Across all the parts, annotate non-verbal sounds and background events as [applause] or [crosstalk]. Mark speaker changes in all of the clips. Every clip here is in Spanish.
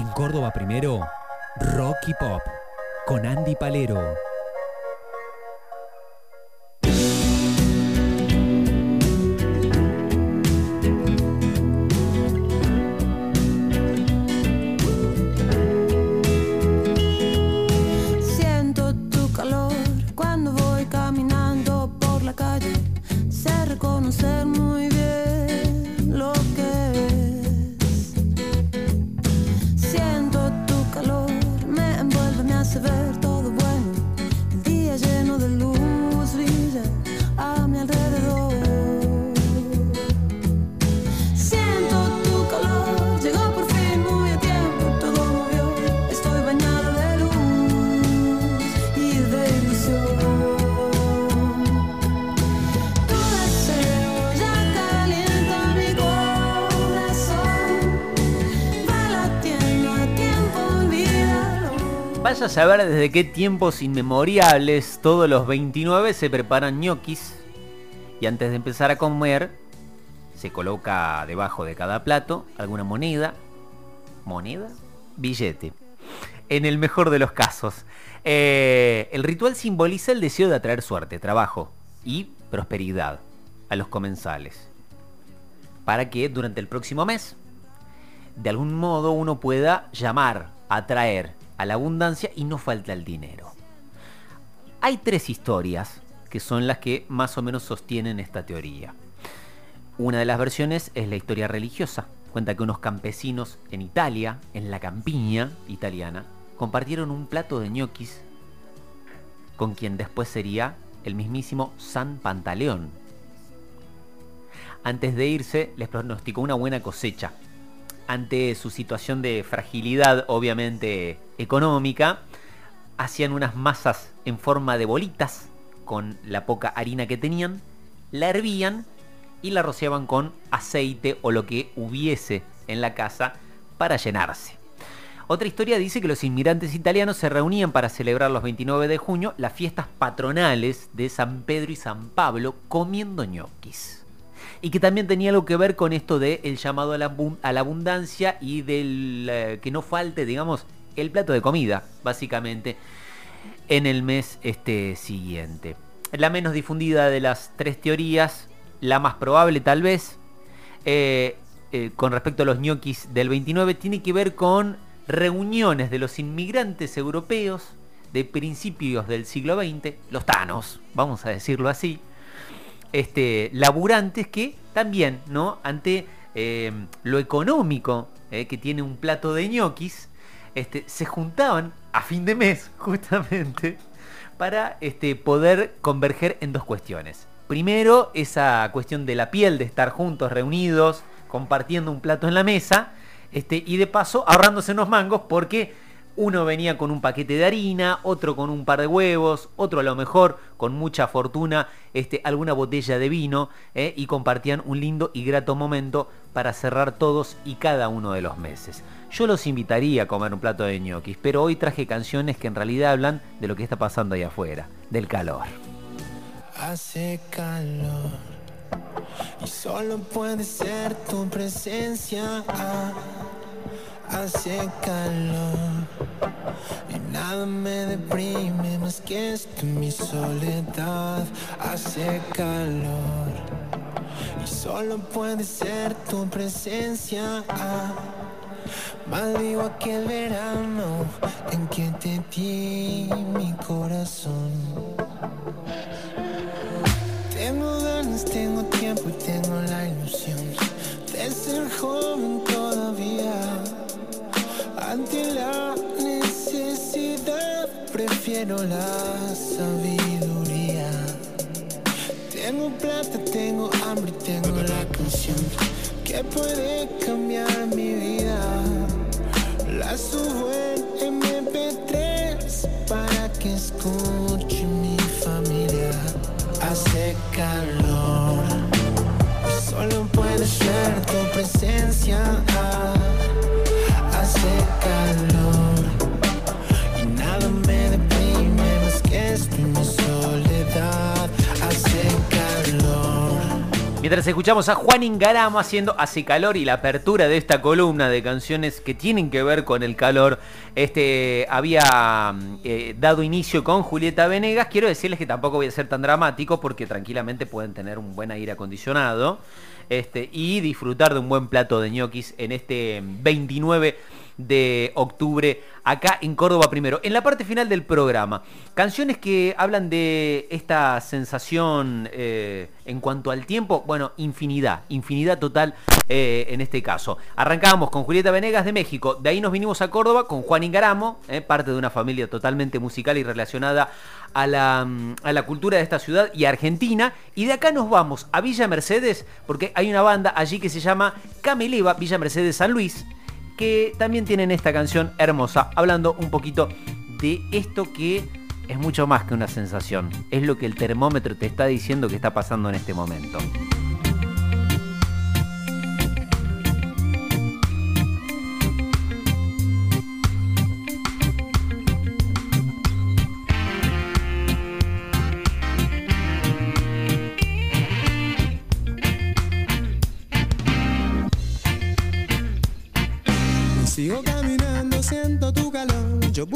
Speaker 1: En Córdoba primero, Rocky Pop, con Andy Palero.
Speaker 2: Siento tu calor cuando voy caminando por la calle. Sé reconocer muy
Speaker 3: Vaya a saber desde qué tiempos inmemorables todos los 29 se preparan ñoquis y antes de empezar a comer se coloca debajo de cada plato alguna moneda, moneda, billete. En el mejor de los casos. Eh, el ritual simboliza el deseo de atraer suerte, trabajo y prosperidad a los comensales. Para que durante el próximo mes de algún modo uno pueda llamar, atraer a la abundancia y no falta el dinero. Hay tres historias que son las que más o menos sostienen esta teoría. Una de las versiones es la historia religiosa. Cuenta que unos campesinos en Italia, en la campiña italiana, compartieron un plato de ñoquis con quien después sería el mismísimo San Pantaleón. Antes de irse, les pronosticó una buena cosecha. Ante su situación de fragilidad, obviamente económica, hacían unas masas en forma de bolitas con la poca harina que tenían, la hervían y la rociaban con aceite o lo que hubiese en la casa para llenarse. Otra historia dice que los inmigrantes italianos se reunían para celebrar los 29 de junio las fiestas patronales de San Pedro y San Pablo comiendo ñoquis. Y que también tenía algo que ver con esto de el llamado a la, abundancia y del eh, que no falte, digamos, el plato de comida, básicamente, en el mes este, siguiente. La menos difundida de las tres teorías, la más probable tal vez, eh, eh, con respecto a los ñoquis del 29, tiene que ver con reuniones de los inmigrantes europeos de principios del siglo XX, los tanos, vamos a decirlo así, este, laburantes que también, ¿no? Ante eh, lo económico eh, que tiene un plato de ñoquis, este, se juntaban a fin de mes, [laughs] justamente, para este, poder converger en dos cuestiones. Primero, esa cuestión de la piel, de estar juntos, reunidos, compartiendo un plato en la mesa, este, y de paso ahorrándose unos mangos porque uno venía con un paquete de harina, otro con un par de huevos, otro a lo mejor con mucha fortuna, este, alguna botella de vino, ¿eh? y compartían un lindo y grato momento para cerrar todos y cada uno de los meses. Yo los invitaría a comer un plato de ñoquis, pero hoy traje canciones que en realidad hablan de lo que está pasando ahí afuera, del calor.
Speaker 4: Hace calor y solo puede ser tu presencia. Hace calor y nada me deprime más que esto mi soledad. Hace calor y solo puede ser tu presencia. Ah, Maldigo aquel verano en que te di mi corazón. Tengo ganas, tengo tiempo y tengo la ilusión de ser joven la sabiduría. Tengo plata, tengo hambre tengo la canción que puede cambiar mi vida. La subo en MP3 para que escuche mi familia. Hace calor solo puede ser tu presencia.
Speaker 3: Mientras escuchamos a Juan Ingaramo haciendo Hace calor y la apertura de esta columna de canciones que tienen que ver con el calor, este había eh, dado inicio con Julieta Venegas. Quiero decirles que tampoco voy a ser tan dramático porque tranquilamente pueden tener un buen aire acondicionado este, y disfrutar de un buen plato de ñoquis en este 29 de octubre acá en Córdoba primero. En la parte final del programa, canciones que hablan de esta sensación eh, en cuanto al tiempo, bueno, infinidad, infinidad total eh, en este caso. Arrancábamos con Julieta Venegas de México, de ahí nos vinimos a Córdoba con Juan Ingaramo, eh, parte de una familia totalmente musical y relacionada a la, mm, a la cultura de esta ciudad y Argentina, y de acá nos vamos a Villa Mercedes, porque hay una banda allí que se llama Cameleva, Villa Mercedes San Luis, que también tienen esta canción hermosa, hablando un poquito de esto que es mucho más que una sensación, es lo que el termómetro te está diciendo que está pasando en este momento.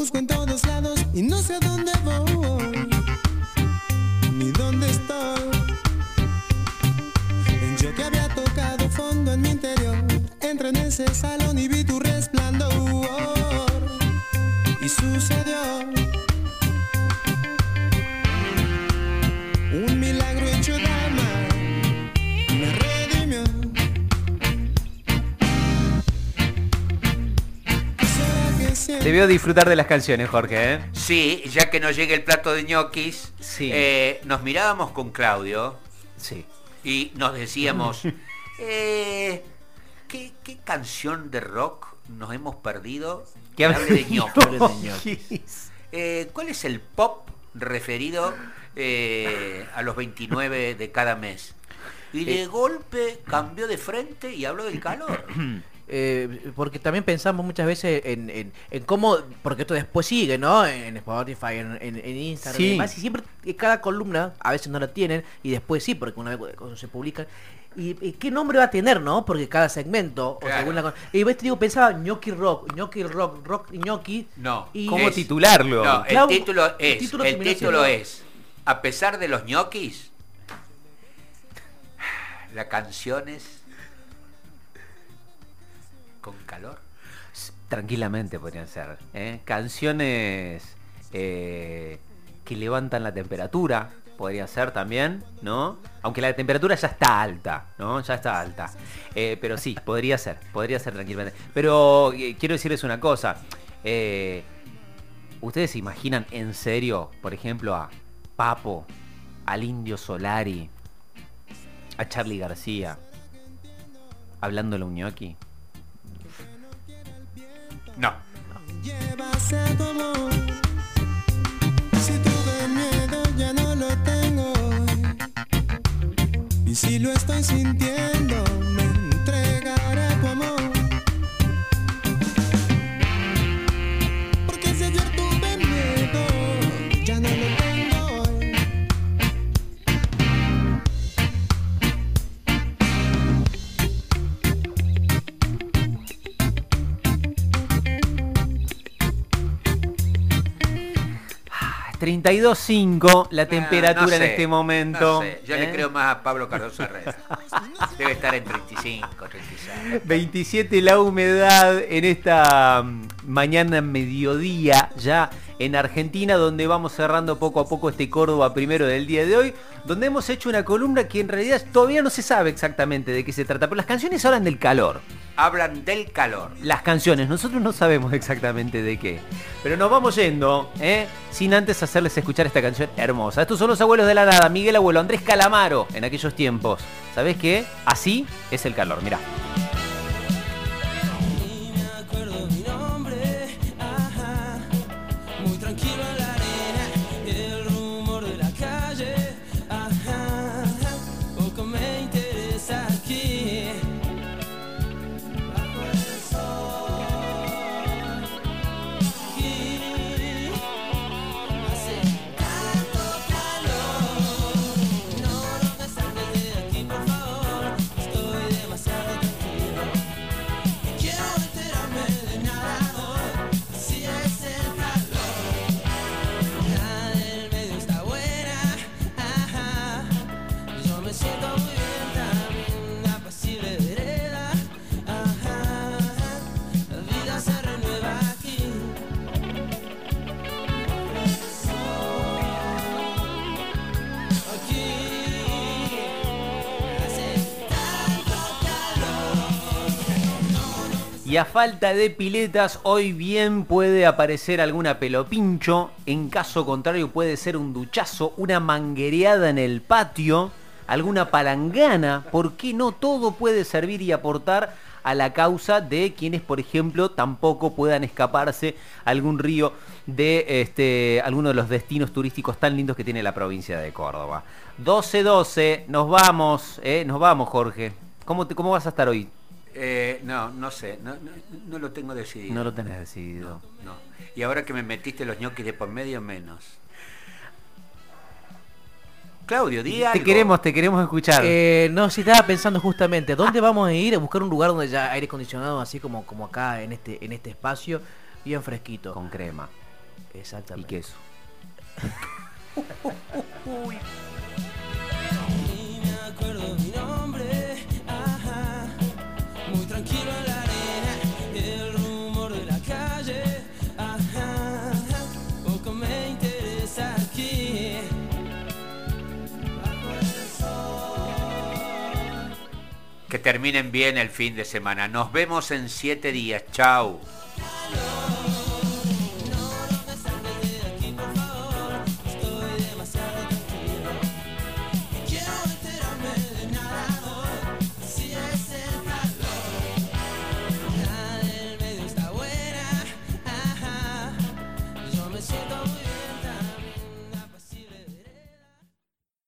Speaker 4: Busco en todos lados y no sé a dónde voy, ni dónde estoy. Yo que había tocado fondo en mi interior, entré en ese salón y vi tu resplandor. Y sucedió
Speaker 3: Te veo disfrutar de las canciones, Jorge, ¿eh?
Speaker 5: Sí, ya que nos llega el plato de ñoquis,
Speaker 3: Sí.
Speaker 5: eh, nos mirábamos con Claudio
Speaker 3: Sí.
Speaker 5: y nos decíamos, [laughs] eh, ¿qué, qué canción de rock nos hemos perdido
Speaker 3: Que
Speaker 5: hable de ñoquis? Eh, ¿Cuál es el pop referido a los 29 de cada mes? Y de golpe cambió de frente y habló del calor. [clears throat]
Speaker 6: Eh, porque también pensamos muchas veces en, en- en cómo, porque esto después sigue, ¿no? En Spotify, en, en- en Instagram
Speaker 3: Sí.
Speaker 6: y demás, y siempre eh, cada columna, a veces no la tienen, y después sí, porque una vez cuando se publican. ¿Y, y qué nombre va a tener, no? Porque cada segmento, o
Speaker 5: Claro.
Speaker 6: según la Y ves, te digo, pensaba ñoqui rock, ñoqui rock, rock y ñoqui.
Speaker 5: No.
Speaker 6: Y
Speaker 3: ¿Cómo
Speaker 5: Es-
Speaker 3: titularlo?
Speaker 5: No, el título
Speaker 6: el
Speaker 5: es,
Speaker 6: título
Speaker 5: el título es, a pesar de los ñoquis, la canción es con calor.
Speaker 3: Tranquilamente podrían ser. ¿eh? Canciones eh, que levantan la temperatura, podría ser también, ¿no? Aunque la temperatura ya está alta, ¿no? Ya está alta. Eh, pero sí, podría ser, podría ser tranquilamente. Pero quiero decirles una cosa. ¿Ustedes se imaginan en serio, por ejemplo, a Papo, al Indio Solari, a Charlie García, hablándole a un ñoqui?
Speaker 5: No.
Speaker 4: amor. Si tuve miedo ya no lo tengo. Y si lo estoy sintiendo,
Speaker 3: 32.5 la temperatura
Speaker 5: Ah, no
Speaker 3: en este momento.
Speaker 5: no sé, Yo
Speaker 3: ¿eh?
Speaker 5: le creo más a Pablo Cardoso Herrera. [laughs] Debe estar en 35, 36.
Speaker 3: 27 la humedad en esta mm, mañana mediodía ya en Argentina donde vamos cerrando poco a poco este Córdoba primero del día de hoy donde hemos hecho una columna que en realidad todavía no se sabe exactamente de qué se trata pero las canciones hablan del calor
Speaker 5: Hablan del calor.
Speaker 3: las canciones nosotros no sabemos exactamente de qué pero nos vamos yendo ¿eh? sin antes hacerles escuchar esta canción hermosa estos son los abuelos de la nada Miguel Abuelo Andrés Calamaro en aquellos tiempos ¿sabes qué? así es el calor mira Y a falta de piletas, hoy bien puede aparecer alguna pelopincho. En caso contrario, puede ser un duchazo, una manguereada en el patio, alguna palangana. ¿Por qué no? Todo puede servir y aportar a la causa de quienes, por ejemplo, tampoco puedan escaparse a algún río de este, alguno de los destinos turísticos tan lindos que tiene la provincia de Córdoba. 12-12, nos vamos, eh, nos vamos, Jorge. ¿Cómo, te- ¿Cómo vas a estar hoy?
Speaker 5: Eh, no, no sé, no, no, no lo tengo decidido.
Speaker 3: No lo tenés decidido.
Speaker 5: No. Y ahora que me metiste los ñoquis de por medio, menos. Claudio, di
Speaker 3: Te
Speaker 5: algo.
Speaker 3: queremos, te queremos escuchar.
Speaker 6: Eh, no, sí estaba pensando justamente, ¿dónde vamos a ir? A buscar un lugar donde haya aire acondicionado, así como, como acá en este, en este espacio, bien fresquito.
Speaker 3: Con crema y
Speaker 6: Exactamente.
Speaker 3: queso. [laughs]
Speaker 7: Ni
Speaker 5: terminen bien el fin de semana. Nos vemos en siete días. Chao.